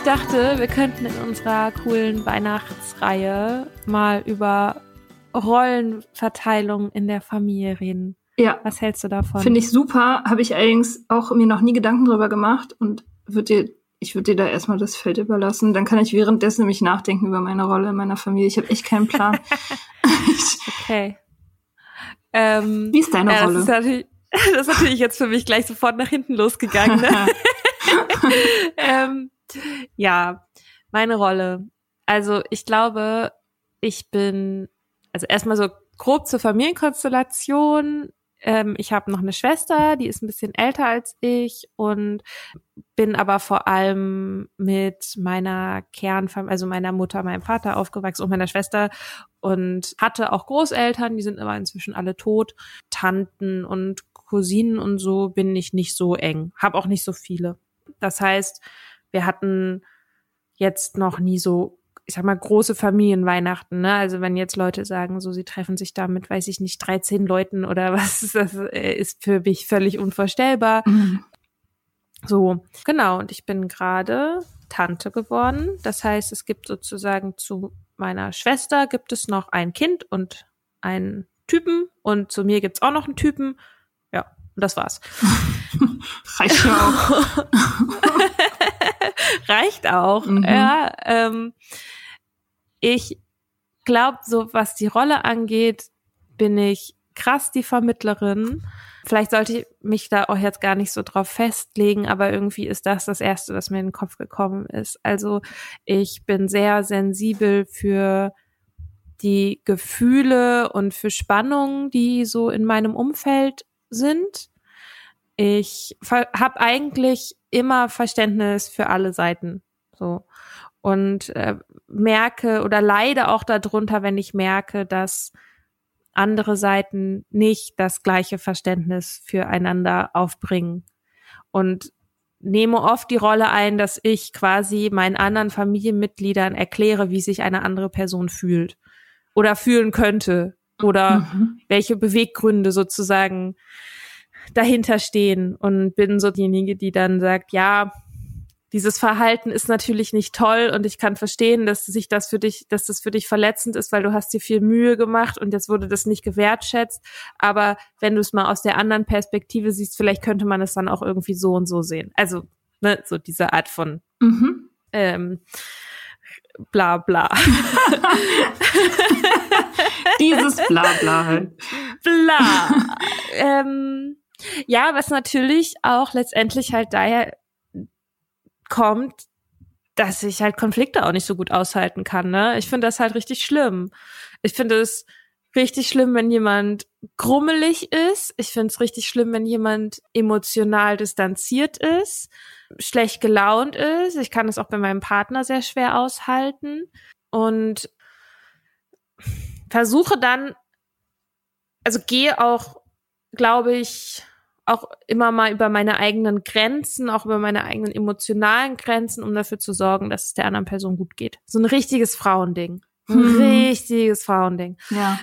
Ich dachte, wir könnten in unserer coolen Weihnachtsreihe mal über Rollenverteilung in der Familie reden. Ja, Was hältst du davon? finde ich super. Habe ich allerdings auch mir noch nie Gedanken drüber gemacht und würde dir, ich würde dir da erstmal das Feld überlassen. Dann kann ich währenddessen nämlich nachdenken über meine Rolle in meiner Familie. Ich habe echt keinen Plan. Okay. Ähm, Wie ist deine ja, Rolle? Das ist, natürlich, das ist natürlich jetzt für mich gleich sofort nach hinten losgegangen. Ne? ähm, ja, meine Rolle. Also ich glaube, ich bin, also erstmal so grob zur Familienkonstellation. Ähm, ich habe noch eine Schwester, die ist ein bisschen älter als ich und bin aber vor allem mit meiner Kernfamilie, also meiner Mutter, meinem Vater aufgewachsen und meiner Schwester und hatte auch Großeltern, die sind aber inzwischen alle tot. Tanten und Cousinen und so bin ich nicht so eng, habe auch nicht so viele. Das heißt, wir hatten jetzt noch nie so, ich sag mal, große Familienweihnachten. Ne? Also wenn jetzt Leute sagen, so sie treffen sich da mit, weiß ich nicht, 13 Leuten oder was, das äh, ist für mich völlig unvorstellbar. Mhm. So, genau. Und ich bin gerade Tante geworden. Das heißt, es gibt sozusagen zu meiner Schwester gibt es noch ein Kind und einen Typen und zu mir gibt's auch noch einen Typen. Ja, und das war's. Reicht mir auch. Reicht auch. Mhm. Ja, ähm, ich glaube, so was die Rolle angeht, bin ich krass die Vermittlerin. Vielleicht sollte ich mich da auch jetzt gar nicht so drauf festlegen, aber irgendwie ist das das Erste, was mir in den Kopf gekommen ist. Also ich bin sehr sensibel für die Gefühle und für Spannungen, die so in meinem Umfeld sind. Ich habe eigentlich immer Verständnis für alle Seiten. So. Und äh, merke oder leide auch darunter, wenn ich merke, dass andere Seiten nicht das gleiche Verständnis füreinander aufbringen. Und nehme oft die Rolle ein, dass ich quasi meinen anderen Familienmitgliedern erkläre, wie sich eine andere Person fühlt oder fühlen könnte oder Mhm. welche Beweggründe sozusagen dahinter stehen und bin so diejenige, die dann sagt, ja, dieses Verhalten ist natürlich nicht toll und ich kann verstehen, dass sich das für dich, dass das für dich verletzend ist, weil du hast dir viel Mühe gemacht und jetzt wurde das nicht gewertschätzt. Aber wenn du es mal aus der anderen Perspektive siehst, vielleicht könnte man es dann auch irgendwie so und so sehen. Also, ne, so diese Art von mhm. ähm, bla bla. Dieses bla bla halt. Bla. ähm, ja, was natürlich auch letztendlich halt daher kommt, dass ich halt Konflikte auch nicht so gut aushalten kann. Ne? Ich finde das halt richtig schlimm. Ich finde es richtig schlimm, wenn jemand grummelig ist. Ich finde es richtig schlimm, wenn jemand emotional distanziert ist, schlecht gelaunt ist. Ich kann es auch bei meinem Partner sehr schwer aushalten und versuche dann, also gehe auch, glaube ich, auch immer mal über meine eigenen Grenzen, auch über meine eigenen emotionalen Grenzen, um dafür zu sorgen, dass es der anderen Person gut geht. So ein richtiges Frauending. Ein hm. richtiges Frauending. Ja.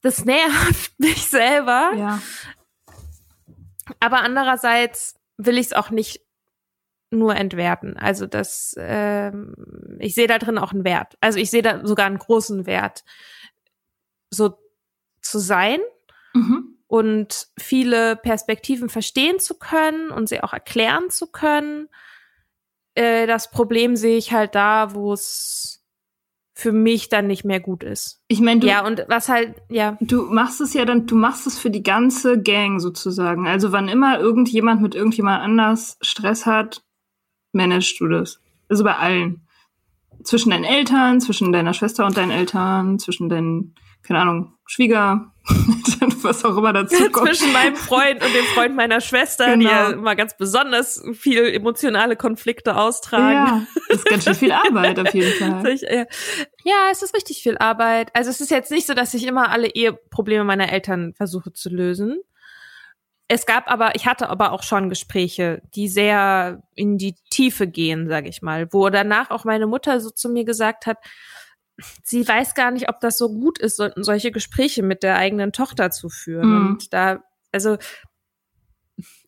Das nervt mich selber. Ja. Aber andererseits will ich es auch nicht nur entwerten. Also das, ähm, ich sehe da drin auch einen Wert. Also ich sehe da sogar einen großen Wert, so zu sein. Und viele Perspektiven verstehen zu können und sie auch erklären zu können. Äh, das Problem sehe ich halt da, wo es für mich dann nicht mehr gut ist. Ich meine, ja und was halt ja. Du machst es ja dann, du machst es für die ganze Gang sozusagen. Also wann immer irgendjemand mit irgendjemand anders Stress hat, managst du das. Also bei allen. Zwischen deinen Eltern, zwischen deiner Schwester und deinen Eltern, zwischen deinen, keine Ahnung, Schwieger, was auch immer dazu kommt. Zwischen meinem Freund und dem Freund meiner Schwester, genau. die ja immer ganz besonders viel emotionale Konflikte austragen. Ja, das ist ganz schön viel Arbeit auf jeden Fall. Ja, es ist richtig viel Arbeit. Also es ist jetzt nicht so, dass ich immer alle Eheprobleme meiner Eltern versuche zu lösen. Es gab aber, ich hatte aber auch schon Gespräche, die sehr in die Tiefe gehen, sage ich mal, wo danach auch meine Mutter so zu mir gesagt hat, sie weiß gar nicht, ob das so gut ist, so, solche Gespräche mit der eigenen Tochter zu führen. Mhm. Und da, also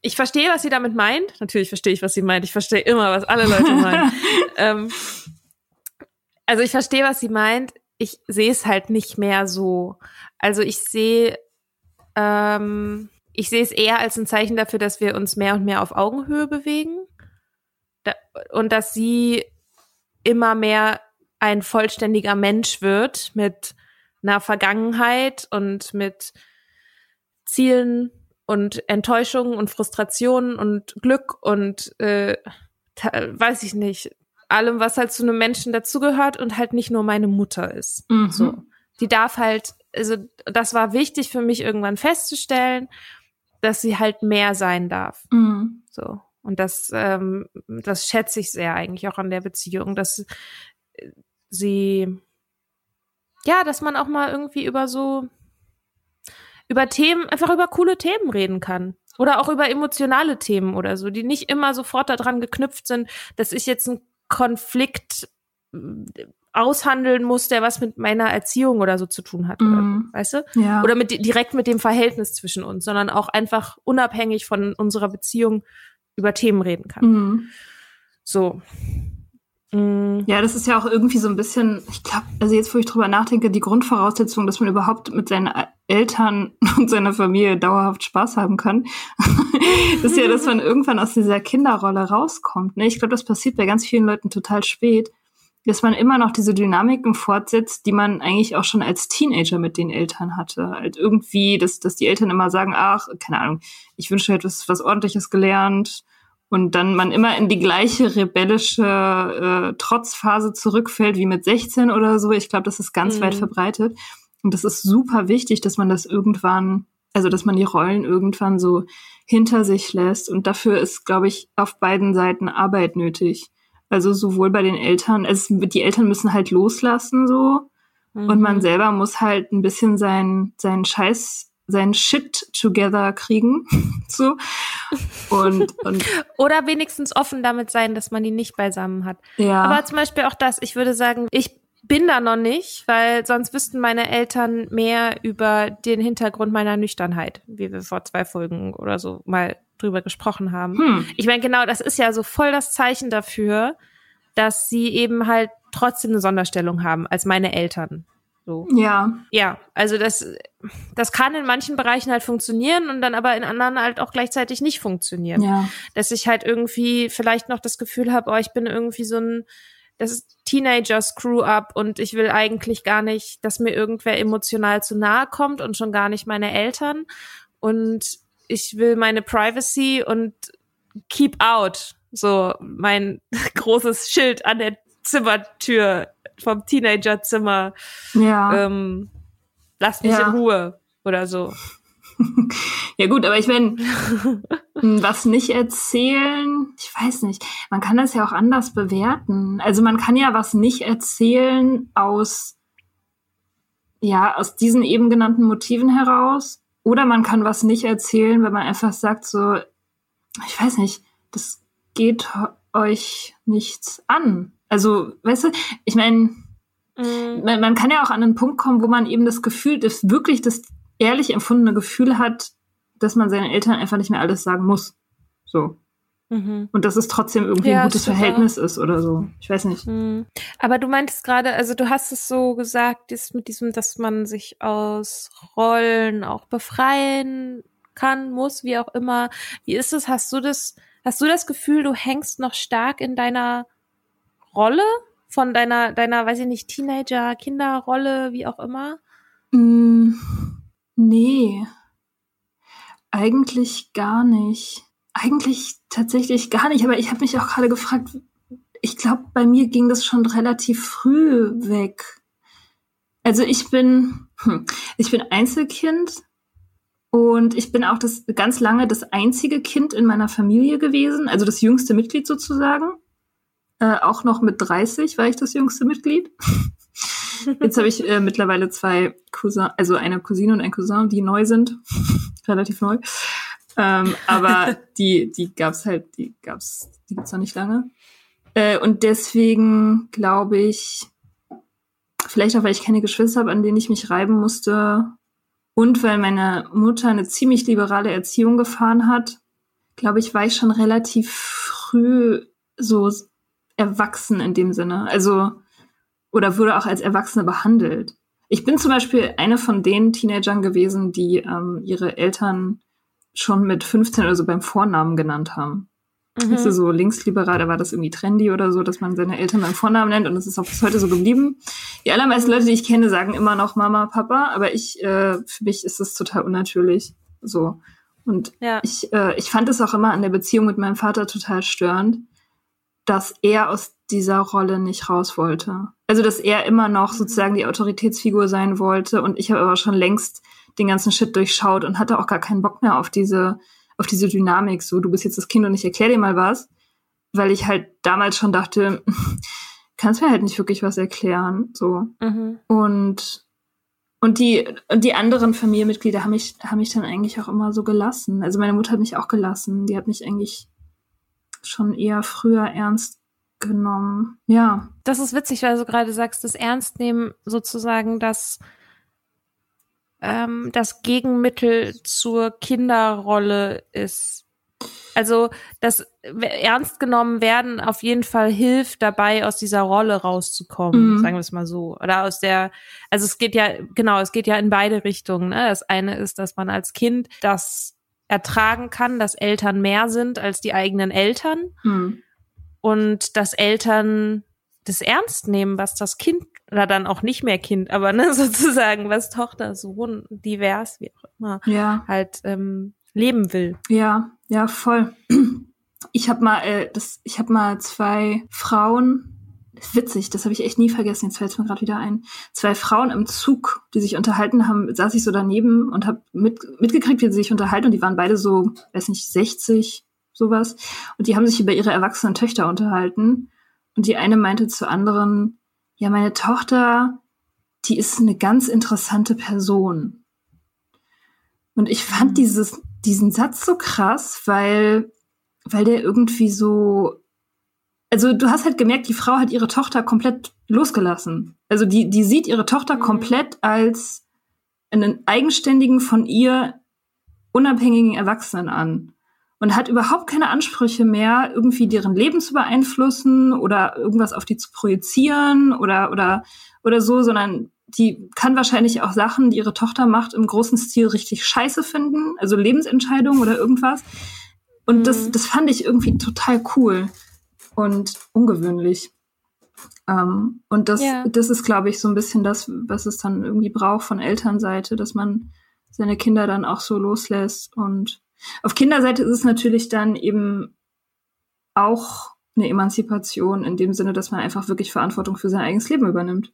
ich verstehe, was sie damit meint. Natürlich verstehe ich, was sie meint. Ich verstehe immer, was alle Leute meinen. ähm, also ich verstehe, was sie meint. Ich sehe es halt nicht mehr so. Also ich sehe, ähm, ich sehe es eher als ein Zeichen dafür, dass wir uns mehr und mehr auf Augenhöhe bewegen da, und dass sie immer mehr ein vollständiger Mensch wird mit einer Vergangenheit und mit Zielen und Enttäuschungen und Frustrationen und Glück und äh, weiß ich nicht, allem, was halt zu einem Menschen dazugehört und halt nicht nur meine Mutter ist. Mhm. So. Die darf halt, also das war wichtig für mich irgendwann festzustellen, dass sie halt mehr sein darf. Mhm. So. Und das, ähm, das schätze ich sehr eigentlich auch an der Beziehung, dass sie, ja, dass man auch mal irgendwie über so, über Themen, einfach über coole Themen reden kann. Oder auch über emotionale Themen oder so, die nicht immer sofort daran geknüpft sind, dass ich jetzt einen Konflikt äh, aushandeln muss, der was mit meiner Erziehung oder so zu tun hat, mhm. oder, weißt du? Ja. Oder mit direkt mit dem Verhältnis zwischen uns, sondern auch einfach unabhängig von unserer Beziehung über Themen reden kann. Mhm. So. Mhm. Ja, das ist ja auch irgendwie so ein bisschen, ich glaube, also jetzt, wo ich drüber nachdenke, die Grundvoraussetzung, dass man überhaupt mit seinen Eltern und seiner Familie dauerhaft Spaß haben kann, ist ja, dass man irgendwann aus dieser Kinderrolle rauskommt. Ne? Ich glaube, das passiert bei ganz vielen Leuten total spät, dass man immer noch diese Dynamiken fortsetzt, die man eigentlich auch schon als Teenager mit den Eltern hatte. Halt irgendwie, dass, dass die Eltern immer sagen, ach, keine Ahnung, ich wünsche, du hättest was Ordentliches gelernt, und dann man immer in die gleiche rebellische äh, Trotzphase zurückfällt wie mit 16 oder so. Ich glaube, das ist ganz mhm. weit verbreitet. Und das ist super wichtig, dass man das irgendwann, also dass man die Rollen irgendwann so hinter sich lässt. Und dafür ist, glaube ich, auf beiden Seiten Arbeit nötig. Also sowohl bei den Eltern, es, die Eltern müssen halt loslassen so. Mhm. Und man mhm. selber muss halt ein bisschen sein, seinen Scheiß sein Shit together kriegen. so. Und, und Oder wenigstens offen damit sein, dass man die nicht beisammen hat. Ja. Aber zum Beispiel auch das, ich würde sagen, ich bin da noch nicht, weil sonst wüssten meine Eltern mehr über den Hintergrund meiner Nüchternheit, wie wir vor zwei Folgen oder so mal drüber gesprochen haben. Hm. Ich meine, genau, das ist ja so voll das Zeichen dafür, dass sie eben halt trotzdem eine Sonderstellung haben als meine Eltern. So. Ja. Ja, also das, das kann in manchen Bereichen halt funktionieren und dann aber in anderen halt auch gleichzeitig nicht funktionieren. Ja. Dass ich halt irgendwie vielleicht noch das Gefühl habe, oh, ich bin irgendwie so ein, das ist Teenager-Screw-up und ich will eigentlich gar nicht, dass mir irgendwer emotional zu nahe kommt und schon gar nicht meine Eltern. Und ich will meine Privacy und keep out. So mein großes Schild an der Zimmertür vom Teenagerzimmer. Ja. Ähm, lass mich Ja. in Ruhe oder so. Ja gut, aber ich meine, was nicht erzählen, ich weiß nicht. Man kann das ja auch anders bewerten. Also man kann ja was nicht erzählen aus, ja, aus diesen eben genannten Motiven heraus. Oder man kann was nicht erzählen, wenn man einfach sagt so, ich weiß nicht, das geht euch nichts an. Also, weißt du, ich meine, Mhm. man, man kann ja auch an einen Punkt kommen, wo man eben das Gefühl, das wirklich das ehrlich empfundene Gefühl hat, dass man seinen Eltern einfach nicht mehr alles sagen muss. So. Mhm. Und dass es trotzdem irgendwie Ja, ein gutes stimmt Verhältnis ist oder so. Ich weiß nicht. Mhm. Aber du meintest gerade, also du hast es so gesagt, ist mit diesem, dass man sich aus Rollen auch befreien kann, muss, wie auch immer. Wie ist es? Hast du das, hast du das Gefühl, du hängst noch stark in deiner Rolle? Von deiner, deiner, weiß ich nicht, Teenager, Kinderrolle, wie auch immer? Mm, nee. Eigentlich gar nicht. Eigentlich tatsächlich gar nicht. Aber ich habe mich auch gerade gefragt, ich glaube, bei mir ging das schon relativ früh weg. Also ich bin, hm, ich bin Einzelkind und ich bin auch das ganz lange das einzige Kind in meiner Familie gewesen, also das jüngste Mitglied sozusagen. Äh, auch noch mit 30 war ich das jüngste Mitglied. Jetzt habe ich äh, mittlerweile zwei Cousin, also eine Cousine und ein Cousin, die neu sind, relativ neu. Ähm, aber die, die gab's halt, die gab's, die gibt's noch nicht lange. Äh, und deswegen glaube ich, vielleicht auch, weil ich keine Geschwister habe, an denen ich mich reiben musste, und weil meine Mutter eine ziemlich liberale Erziehung gefahren hat, glaube ich, war ich schon relativ früh so erwachsen in dem Sinne. Also, oder wurde auch als Erwachsene behandelt. Ich bin zum Beispiel eine von den Teenagern gewesen, die ähm, ihre Eltern schon mit 15 oder so beim Vornamen genannt haben. Mhm. Weißt du, so linksliberal, da war das irgendwie trendy oder so, dass man seine Eltern beim Vornamen nennt und das ist auch bis heute so geblieben. Die allermeisten Leute, die ich kenne, sagen immer noch Mama, Papa, aber ich, äh, für mich ist das total unnatürlich. So. Und Ja. ich, äh, ich fand es auch immer an der Beziehung mit meinem Vater total störend, dass er aus dieser Rolle nicht raus wollte. Also, dass er immer noch sozusagen die Autoritätsfigur sein wollte und ich habe aber schon längst den ganzen Shit durchschaut und hatte auch gar keinen Bock mehr auf diese, auf diese Dynamik. So, du bist jetzt das Kind und ich erkläre dir mal was, weil ich halt damals schon dachte, kannst mir halt nicht wirklich was erklären. So. Mhm. Und, und die, und die anderen Familienmitglieder haben mich, haben mich dann eigentlich auch immer so gelassen. Also meine Mutter hat mich auch gelassen. Die hat mich eigentlich schon eher früher ernst genommen. Ja. Das ist witzig, weil du gerade sagst, das Ernstnehmen sozusagen das, ähm, das Gegenmittel zur Kinderrolle ist. Also das ernst genommen werden auf jeden Fall hilft dabei, aus dieser Rolle rauszukommen, Mhm. sagen wir es mal so. Oder aus der, also es geht ja, genau, es geht ja in beide Richtungen. Ne? Das eine ist, dass man als Kind das ertragen kann, dass Eltern mehr sind als die eigenen Eltern Hm. und dass Eltern das ernst nehmen, was das Kind oder dann auch nicht mehr Kind, aber ne, sozusagen, was Tochter, Sohn, divers, wie auch immer, Ja. halt ähm, leben will. Ja, ja, voll. Ich habe mal, äh, das, ich habe mal zwei Frauen, witzig, das habe ich echt nie vergessen. Jetzt fällt es mir gerade wieder ein. Zwei Frauen im Zug, die sich unterhalten haben, saß ich so daneben und habe mit, mitgekriegt, wie sie sich unterhalten. Und die waren beide so, weiß nicht, 60, sowas. Und die haben sich über ihre erwachsenen Töchter unterhalten. Und die eine meinte zur anderen, ja, meine Tochter, die ist eine ganz interessante Person. Und ich fand dieses, diesen Satz so krass, weil, weil der irgendwie so, also du hast halt gemerkt, die Frau hat ihre Tochter komplett losgelassen. Also die, die sieht ihre Tochter Mhm. komplett als einen eigenständigen, von ihr unabhängigen Erwachsenen an. und hat überhaupt keine Ansprüche mehr, irgendwie deren Leben zu beeinflussen oder irgendwas auf die zu projizieren oder, oder, oder so, sondern die kann wahrscheinlich auch Sachen, die ihre Tochter macht, im großen Stil richtig scheiße finden, also Lebensentscheidungen oder irgendwas. Und mhm. das, das fand ich irgendwie total cool und ungewöhnlich. Ähm, und das, ja. das ist, glaube ich, so ein bisschen das, was es dann irgendwie braucht von Elternseite, dass man seine Kinder dann auch so loslässt. Und auf Kinderseite ist es natürlich dann eben auch eine Emanzipation in dem Sinne, dass man einfach wirklich Verantwortung für sein eigenes Leben übernimmt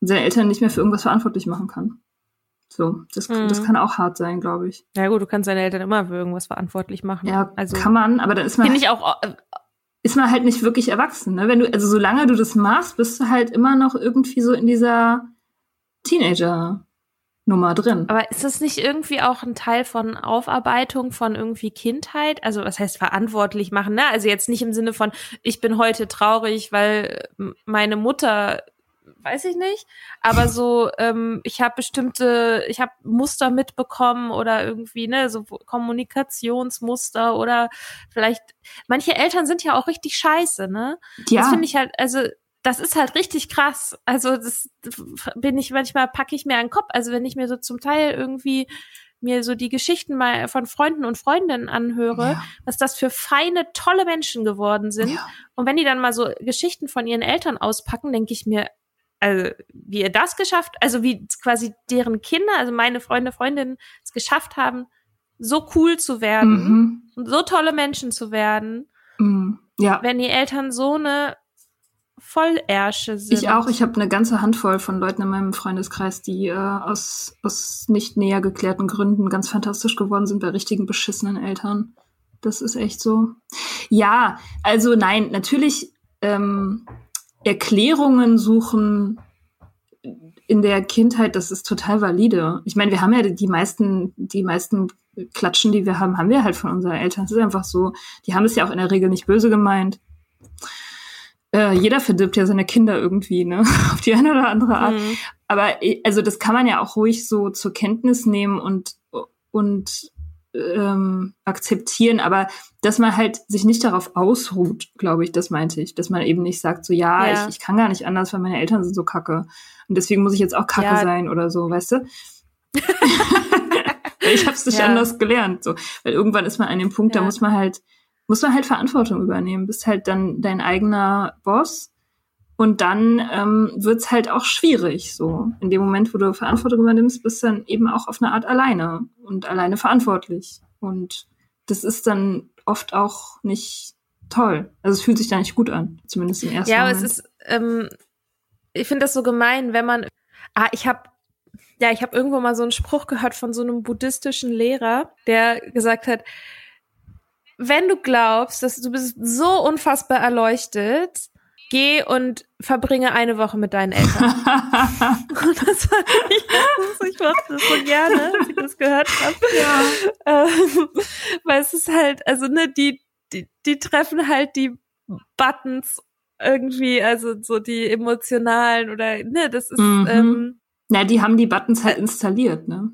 und seine Eltern nicht mehr für irgendwas verantwortlich machen kann. So, das, mhm. das kann auch hart sein, glaube ich. Ja gut, du kannst deine Eltern immer für irgendwas verantwortlich machen. Ja, also kann man, aber dann ist man. Finde ich auch ist man halt nicht wirklich erwachsen. Ne? Wenn du, also solange du das machst, bist du halt immer noch irgendwie so in dieser Teenager-Nummer drin. Aber ist das nicht irgendwie auch ein Teil von Aufarbeitung von irgendwie Kindheit? Also was heißt verantwortlich machen? Ne? Also jetzt nicht im Sinne von, ich bin heute traurig, weil meine Mutter weiß ich nicht. Aber so, ähm, ich habe bestimmte, ich habe Muster mitbekommen oder irgendwie, ne, so Kommunikationsmuster oder vielleicht, manche Eltern sind ja auch richtig scheiße, ne? Ja. Das finde ich halt, also das ist halt richtig krass. Also das bin ich manchmal packe ich mir einen Kopf. Also wenn ich mir so zum Teil irgendwie mir so die Geschichten mal von Freunden und Freundinnen anhöre, ja. was das für feine, tolle Menschen geworden sind. Ja. Und wenn die dann mal so Geschichten von ihren Eltern auspacken, denke ich mir, also wie ihr das geschafft, also wie quasi deren Kinder, also meine Freunde, Freundinnen es geschafft haben, so cool zu werden mhm. und so tolle Menschen zu werden. Mhm. Ja. Wenn die Eltern so eine Vollärsche sind. Ich auch. Ich habe eine ganze Handvoll von Leuten in meinem Freundeskreis, die äh, aus, aus nicht näher geklärten Gründen ganz fantastisch geworden sind bei richtigen beschissenen Eltern. Das ist echt so. Ja, also nein, natürlich ähm, Erklärungen suchen in der Kindheit, das ist total valide. Ich meine, wir haben ja die meisten, die meisten Klatschen, die wir haben, haben wir halt von unseren Eltern. Es ist einfach so, die haben es ja auch in der Regel nicht böse gemeint. Äh, jeder verdirbt ja seine Kinder irgendwie, ne? Auf die eine oder andere Art. Mhm. Aber äh, also das kann man ja auch ruhig so zur Kenntnis nehmen und, und ähm, akzeptieren, aber dass man halt sich nicht darauf ausruht, glaube ich, das meinte ich. Dass man eben nicht sagt, so ja, ja. Ich, ich kann gar nicht anders, weil meine Eltern sind so kacke. Und deswegen muss ich jetzt auch kacke ja. sein oder so, weißt du? ich habe es nicht ja. anders gelernt. So. Weil irgendwann ist man an dem Punkt, da muss man halt, muss man halt Verantwortung übernehmen. Bist halt dann dein eigener Boss. Und dann ähm, wird's halt auch schwierig. So in dem Moment, wo du Verantwortung übernimmst, bist du dann eben auch auf eine Art alleine und alleine verantwortlich. Und das ist dann oft auch nicht toll. Also es fühlt sich da nicht gut an, zumindest im ersten ja, Moment. Ja, aber es ist, ähm, ich finde das so gemein, wenn man, ah, ich habe ja, ich habe irgendwo mal so einen Spruch gehört von so einem buddhistischen Lehrer, der gesagt hat, wenn du glaubst, dass du bist so unfassbar erleuchtet, geh und verbringe eine Woche mit deinen Eltern. und das fand ich, ich mochte das so gerne, als ich das gehört habe. Ja. Ähm, weil es ist halt, also ne, die, die, die treffen halt die Buttons irgendwie, also so die emotionalen oder ne, das ist. Mhm. Ähm, Na, die haben die Buttons halt installiert, ne?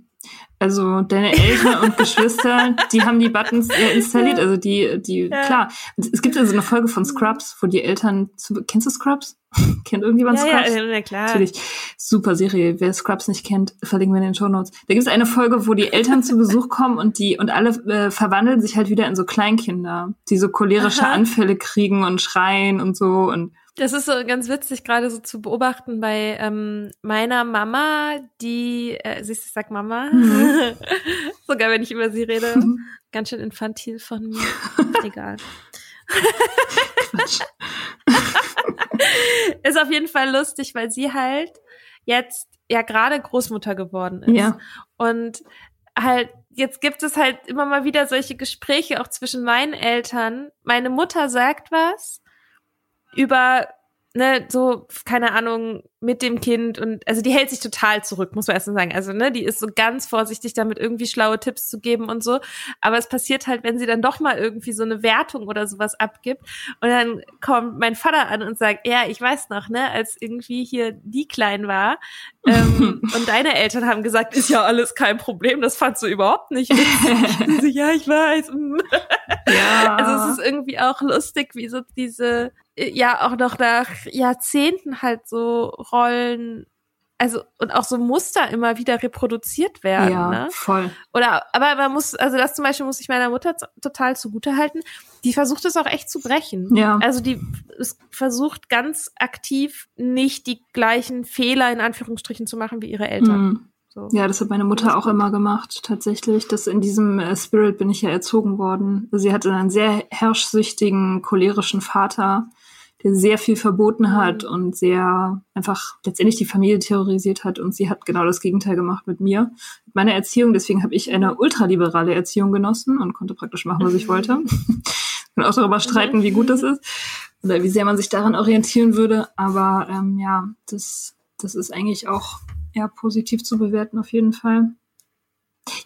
Also deine Eltern und Geschwister, die haben die Buttons installiert. Also die, die, ja. klar. Es gibt also eine Folge von Scrubs, wo die Eltern zu, kennst du Scrubs? kennt irgendjemand ja, Scrubs? Ja, ja, klar. Natürlich. Super Serie. Wer Scrubs nicht kennt, verlinken wir in den Show Notes. Da gibt es eine Folge, wo die Eltern zu Besuch kommen und die, und alle äh, verwandeln sich halt wieder in so Kleinkinder, die so cholerische Aha. Anfälle kriegen und schreien und so und das ist so ganz witzig, gerade so zu beobachten bei ähm, meiner Mama, die, äh, siehst du, sag Mama, mhm. sogar wenn ich über sie rede, mhm. ganz schön infantil von mir. Egal. ist auf jeden Fall lustig, weil sie halt jetzt ja gerade Großmutter geworden ist. Ja. Und halt, jetzt gibt es halt immer mal wieder solche Gespräche auch zwischen meinen Eltern. Meine Mutter sagt was über ne, so, keine Ahnung, mit dem Kind und also die hält sich total zurück, muss man erst mal sagen. Also, ne, die ist so ganz vorsichtig damit, irgendwie schlaue Tipps zu geben und so. Aber es passiert halt, wenn sie dann doch mal irgendwie so eine Wertung oder sowas abgibt. Und dann kommt mein Vater an und sagt, ja, ich weiß noch, ne, als irgendwie hier die klein war, ähm, und deine Eltern haben gesagt, ist ja alles kein Problem, das fandst du überhaupt nicht witzig. ja, ich weiß. Ja. Also es ist irgendwie auch lustig, wie so diese, ja auch noch nach Jahrzehnten halt so Rollen, also und auch so Muster immer wieder reproduziert werden. ja, Ne? voll. Oder, aber man muss, also das zum Beispiel muss ich meiner Mutter total zugute halten. Die versucht es auch echt zu brechen. Ja. Also die versucht ganz aktiv nicht die gleichen Fehler in Anführungsstrichen zu machen wie ihre Eltern. Mhm. So. Ja, das hat meine Mutter auch immer gemacht, tatsächlich. Das in diesem äh, Spirit bin ich ja erzogen worden. Sie hatte einen sehr herrschsüchtigen, cholerischen Vater, der sehr viel verboten hat und sehr einfach letztendlich die Familie terrorisiert hat. Und sie hat genau das Gegenteil gemacht mit mir. Mit meiner Erziehung, deswegen habe ich eine ultraliberale Erziehung genossen und konnte praktisch machen, was ich wollte. Und auch darüber streiten, wie gut das ist oder wie sehr man sich daran orientieren würde. Aber ähm, ja, das, das ist eigentlich auch eher positiv zu bewerten, auf jeden Fall.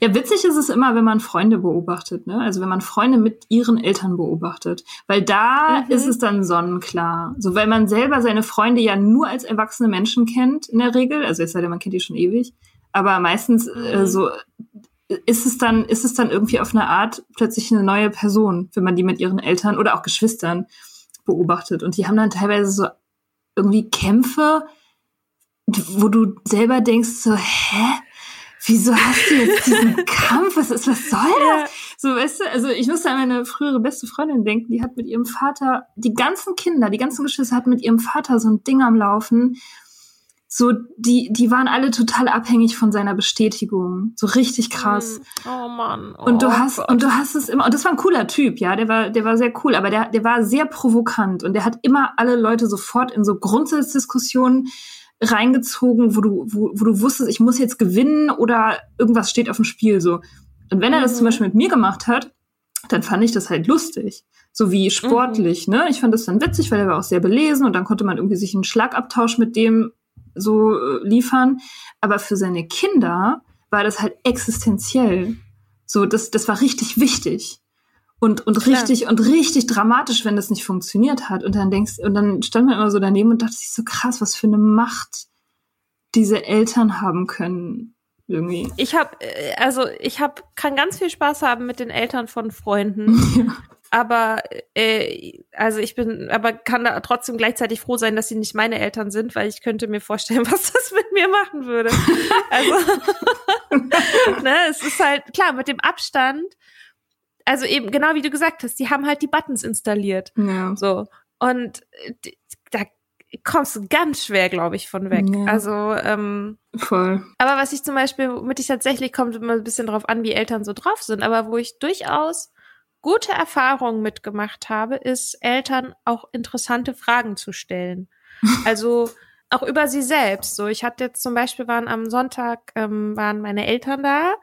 Ja, witzig ist es immer, wenn man Freunde beobachtet, ne? Also wenn man Freunde mit ihren Eltern beobachtet. Weil da Mhm. ist es dann sonnenklar. So, weil man selber seine Freunde ja nur als erwachsene Menschen kennt, in der Regel. Also es sei denn, man kennt die schon ewig. Aber meistens äh, Mhm. so ist es dann, ist es dann irgendwie auf eine Art plötzlich eine neue Person, wenn man die mit ihren Eltern oder auch Geschwistern beobachtet. Und die haben dann teilweise so irgendwie Kämpfe, wo du selber denkst so, hä? Wieso hast du jetzt diesen Kampf? Was, ist, was soll das? So, weißt du, also ich musste an meine frühere beste Freundin denken, die hat mit ihrem Vater, die ganzen Kinder, die ganzen Geschwister hatten mit ihrem Vater so ein Ding am Laufen. So, die, die waren alle total abhängig von seiner Bestätigung. So richtig krass. Oh Mann. Und du Oh hast, Gott. und du hast es immer, und das war ein cooler Typ, ja, der war, der war sehr cool, aber der, der war sehr provokant und der hat immer alle Leute sofort in so Grundsatzdiskussionen reingezogen, wo du, wo, wo du wusstest, ich muss jetzt gewinnen oder irgendwas steht auf dem Spiel, so. Und wenn er das Mhm. zum Beispiel mit mir gemacht hat, dann fand ich das halt lustig. So wie sportlich, ne? Ich fand das dann witzig, weil er war auch sehr belesen und dann konnte man irgendwie sich einen Schlagabtausch mit dem so äh, liefern. Aber für seine Kinder war das halt existenziell. So, das, das war richtig wichtig. Und, und Klar. richtig, und richtig dramatisch, wenn das nicht funktioniert hat. Und dann denkst, und dann stand man immer so daneben und dachte sich so krass, was für eine Macht diese Eltern haben können. Irgendwie. Ich habe, also ich habe, kann ganz viel Spaß haben mit den Eltern von Freunden. Aber äh, also ich bin, aber kann da trotzdem gleichzeitig froh sein, dass sie nicht meine Eltern sind, weil ich könnte mir vorstellen, was das mit mir machen würde. Also ne, es ist halt klar mit dem Abstand. Also eben genau wie du gesagt hast, die haben halt die Buttons installiert, Ja. so und äh, da kommst du ganz schwer, glaube ich, von weg. Ja. Also ähm, Voll. aber was ich zum Beispiel, womit ich tatsächlich kommt immer ein bisschen drauf an, wie Eltern so drauf sind, aber wo ich durchaus gute Erfahrungen mitgemacht habe, ist Eltern auch interessante Fragen zu stellen. Also auch über sie selbst. So, ich hatte jetzt zum Beispiel waren am Sonntag ähm, waren meine Eltern da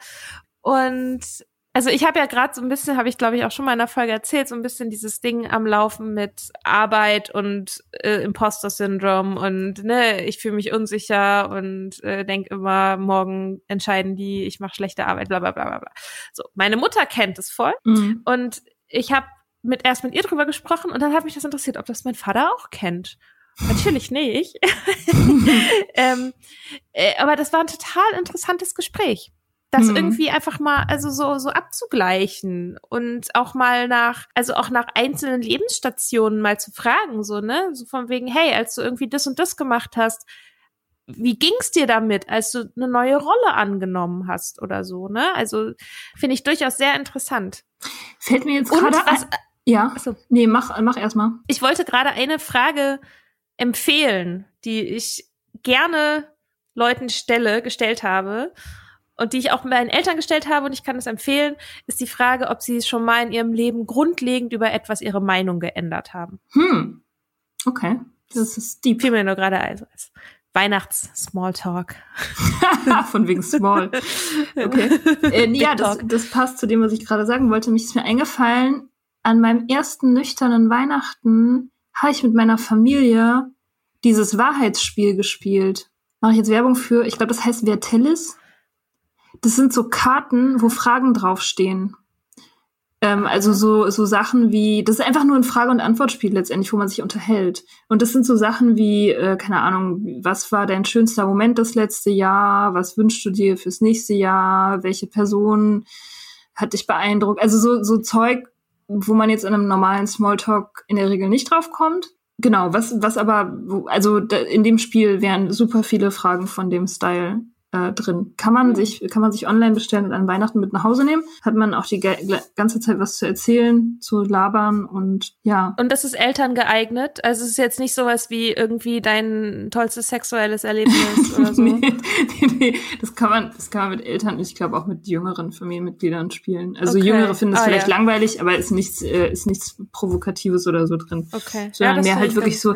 und also ich habe ja gerade so ein bisschen, habe ich glaube ich auch schon mal in der Folge erzählt, so ein bisschen dieses Ding am Laufen mit Arbeit und äh, Imposter-Syndrom und ne, ich fühle mich unsicher und äh, denk immer, morgen entscheiden die, ich mache schlechte Arbeit, bla bla bla bla bla. So, meine Mutter kennt es voll Mhm. und ich habe mit erst mit ihr drüber gesprochen und dann hat mich das interessiert, ob das mein Vater auch kennt. Natürlich nicht. ähm, äh, aber das war ein total interessantes Gespräch. Das Hm. irgendwie einfach mal, also so, so abzugleichen und auch mal nach, also auch nach einzelnen Lebensstationen mal zu fragen, so, ne? So von wegen, hey, als du irgendwie das und das gemacht hast, wie ging's dir damit, als du eine neue Rolle angenommen hast oder so, ne? Also finde ich durchaus sehr interessant. Fällt mir jetzt gerade was. Ja. Achso. Nee, mach, mach erstmal. ich wollte gerade eine Frage empfehlen, die ich gerne Leuten stelle, gestellt habe und die ich auch meinen Eltern gestellt habe und ich kann es empfehlen, ist die Frage, ob sie schon mal in ihrem Leben grundlegend über etwas ihre Meinung geändert haben. Hm. Okay. Das ist deep. Fiel mir nur gerade ein, Weihnachts-Smalltalk. Von wegen small. Okay. Äh, ja, das, das passt zu dem, was ich gerade sagen wollte. Mich ist mir eingefallen, an meinem ersten nüchternen Weihnachten habe ich mit meiner Familie dieses Wahrheitsspiel gespielt. Mache ich jetzt Werbung für, ich glaube, das heißt Vertellis. Das sind so Karten, wo Fragen draufstehen. Ähm, also so, so Sachen wie, das ist einfach nur ein Frage- und Antwortspiel letztendlich, wo man sich unterhält. Und das sind so Sachen wie, äh, keine Ahnung, was war dein schönster Moment das letzte Jahr? Was wünschst du dir fürs nächste Jahr? Welche Person hat dich beeindruckt? Also so, so Zeug, wo man jetzt in einem normalen Smalltalk in der Regel nicht drauf kommt. Genau, was, was aber, also in dem Spiel wären super viele Fragen von dem Style äh, drin. Kann man sich, kann man sich online bestellen und an Weihnachten mit nach Hause nehmen. Hat man auch die ganze Zeit was zu erzählen, zu labern und ja. Und das ist Eltern geeignet. Also es ist jetzt nicht sowas wie irgendwie dein tollstes sexuelles Erlebnis oder so. nee, nee, nee, das kann man, das kann man mit Eltern, ich glaube auch mit jüngeren Familienmitgliedern spielen. Also okay. Jüngere finden es ah, vielleicht ja. langweilig, aber ist nichts, äh, ist nichts Provokatives oder so drin. Okay. Sondern ja, mehr halt wirklich so.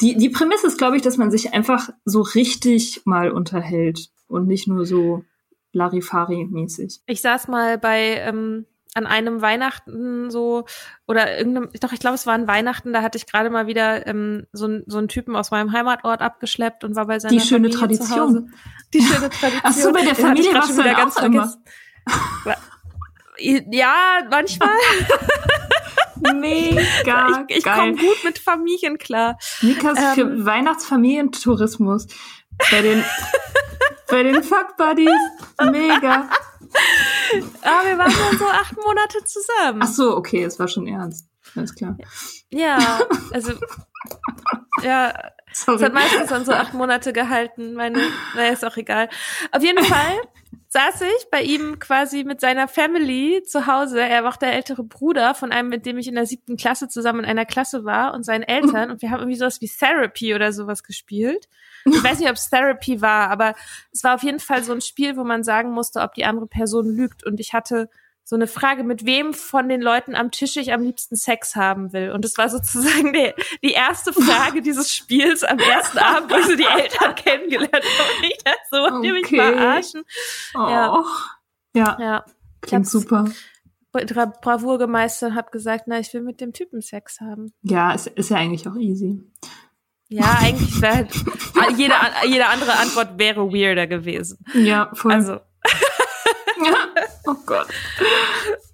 Die, die Prämisse ist, glaube ich, dass man sich einfach so richtig mal unterhält und nicht nur so Larifari-mäßig. Ich saß mal bei ähm, an einem Weihnachten so oder irgendeinem, doch ich glaube es war an Weihnachten, da hatte ich gerade mal wieder ähm, so, so einen Typen aus meinem Heimatort abgeschleppt und war bei seiner Die schöne Familie Tradition. Die schöne Tradition. Ach so, bei der Familie warst du wieder ganz vergessen. Ja, manchmal. Mega Ich, ich komme gut mit Familien klar. Nikas ähm, für Weihnachtsfamilientourismus bei den bei den Fuck Buddies. Mega. Aber wir waren dann so acht Monate zusammen. Ach so, okay, es war schon ernst. Alles klar. Ja, also ja, Sorry. es hat meistens dann so acht Monate gehalten. Meine, naja, ist auch egal. Auf jeden Fall saß ich bei ihm quasi mit seiner Family zu Hause. Er war auch der ältere Bruder von einem, mit dem ich in der siebten Klasse zusammen in einer Klasse war und seinen Eltern. Und wir haben irgendwie sowas wie Therapy oder sowas gespielt. Ich weiß nicht, ob es Therapy war, aber es war auf jeden Fall so ein Spiel, wo man sagen musste, ob die andere Person lügt. Und ich hatte so eine Frage, mit wem von den Leuten am Tisch ich am liebsten Sex haben will. Und es war sozusagen die, die erste Frage dieses Spiels am ersten Abend, wo ich so die Eltern kennengelernt habe. Und ich dachte so, wollt okay. ihr mich verarschen? Oh. Ja. ja. ja. Klingt super. Bravour gemeistert hat gesagt, na, ich will mit dem Typen Sex haben. Ja, es ist ja eigentlich auch easy. Ja, eigentlich wäre halt, jede, jede andere Antwort wäre weirder gewesen. Ja, voll. Also. Gott.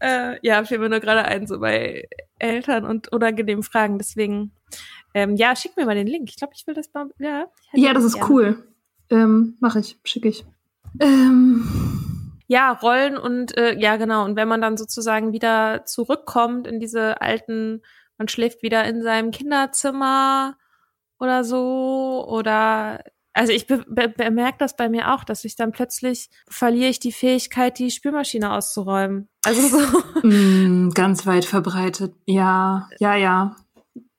Äh, ja, fiel mir nur gerade ein, so bei Eltern und unangenehmen Fragen. Deswegen, ähm, ja, schick mir mal den Link. Ich glaube, ich will das mal. Ja, ja das ist gerne. cool. Ähm, Mach ich, schicke ich. Ähm. Ja, Rollen und äh, ja, genau. Und wenn man dann sozusagen wieder zurückkommt in diese alten, man schläft wieder in seinem Kinderzimmer oder so oder also ich be be bemerke das bei mir auch, dass ich dann plötzlich verliere ich die Fähigkeit, die Spülmaschine auszuräumen. Also so. Mm, ganz weit verbreitet. Ja, ja, ja.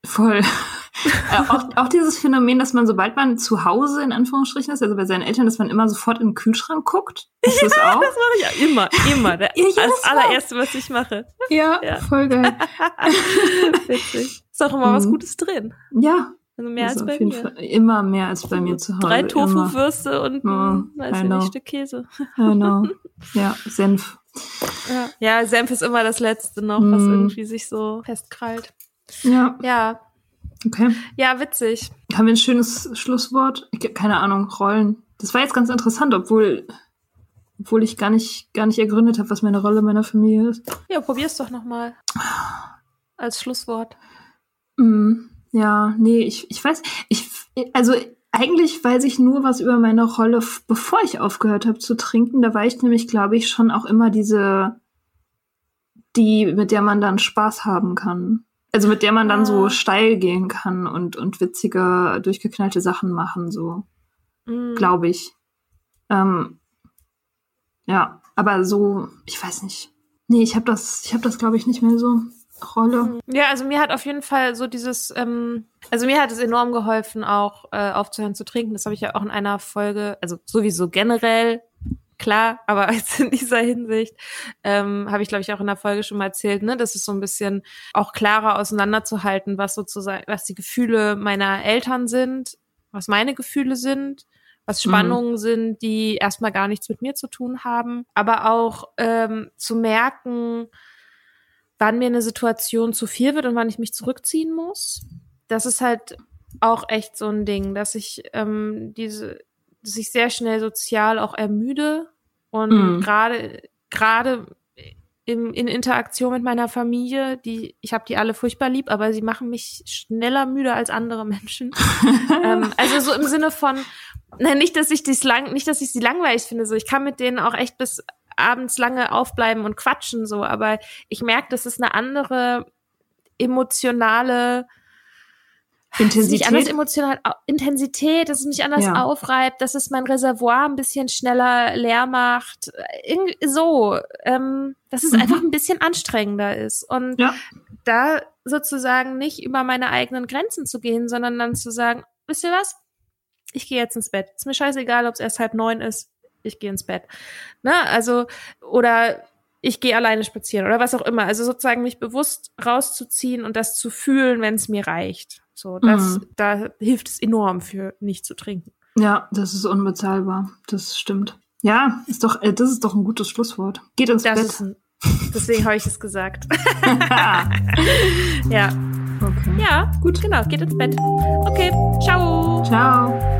Voll. äh, auch, auch dieses Phänomen, dass man, sobald man zu Hause in Anführungsstrichen ist, also bei seinen Eltern, dass man immer sofort in den Kühlschrank guckt. Ist ja, das auch? Das mache ich ja immer, immer. Der, ja, das allererste, was ich mache. Ja, ja. voll geil. Witzig. Ist auch immer mhm. was Gutes drin. Ja, also mehr also als bei mir. Fall immer mehr als bei mir zu Hause. Drei Tofu-Würste und ein, weiß ja, nicht, Stück Käse. Genau. Ja, Senf. Ja. ja, Senf ist immer das Letzte noch, was mhm. irgendwie sich so festkrallt. Ja. Ja. Okay. Ja, witzig. Haben wir ein schönes Schlusswort? Keine Ahnung, Rollen. Das war jetzt ganz interessant, obwohl, obwohl ich gar nicht, gar nicht ergründet habe, was meine Rolle meiner Familie ist. Ja, probier's doch nochmal. Als Schlusswort. Mm. Ja, nee, ich, ich weiß, ich, also eigentlich weiß ich nur was über meine Rolle, bevor ich aufgehört habe zu trinken. Da war ich nämlich, glaube ich, schon auch immer diese, die, mit der man dann Spaß haben kann. Also mit der man dann ah. so steil gehen kann und, und witzige, durchgeknallte Sachen machen, so. Mm. Glaube ich. Ähm, ja, aber so, ich weiß nicht. Nee, ich habe das, ich habe das, glaube ich, nicht mehr so. Rolle. Ja, also mir hat auf jeden Fall so dieses, ähm, also mir hat es enorm geholfen, auch äh, aufzuhören zu trinken. Das habe ich ja auch in einer Folge, also sowieso generell, klar, aber jetzt in dieser Hinsicht ähm, habe ich, glaube ich, auch in der Folge schon mal erzählt, ne, das ist so ein bisschen auch klarer auseinanderzuhalten, was sozusagen, was die Gefühle meiner Eltern sind, was meine Gefühle sind was mhm. Spannungen mhm. sind, die erstmal gar nichts mit mir zu tun haben, aber auch ähm, zu merken, wann mir eine Situation zu viel wird und wann ich mich zurückziehen muss. Das ist halt auch echt so ein Ding, dass ich ähm, diese, dass ich sehr schnell sozial auch ermüde und mhm. gerade gerade in, in Interaktion mit meiner Familie, die ich habe die alle furchtbar lieb, aber sie machen mich schneller müde als andere Menschen. ähm, also so im Sinne von, na, nicht, dass ich dies lang, nicht, dass ich sie langweilig finde, so ich kann mit denen auch echt bis abends lange aufbleiben und quatschen so, aber ich merke, das ist eine andere emotionale Intensität. Nicht anders emotional, Intensität, dass es mich anders ja. aufreibt, dass es mein Reservoir ein bisschen schneller leer macht. Irgendwie so, ähm, dass es mhm. einfach ein bisschen anstrengender ist. Und ja. da sozusagen nicht über meine eigenen Grenzen zu gehen, sondern dann zu sagen, wisst ihr was? Ich gehe jetzt ins Bett. Ist mir scheißegal, ob es erst halb neun ist. Ich gehe ins Bett. Ne? Also, oder ich gehe alleine spazieren oder was auch immer. Also sozusagen mich bewusst rauszuziehen und das zu fühlen, wenn es mir reicht. So, das, mhm. da hilft es enorm für nicht zu trinken. Ja, das ist unbezahlbar. Das stimmt. Ja, ist doch, äh, das ist doch ein gutes Schlusswort. Geht ins das Bett. Ein, deswegen habe ich es gesagt. ja. Okay. Ja, gut, genau. Geht ins Bett. Okay, ciao. Ciao.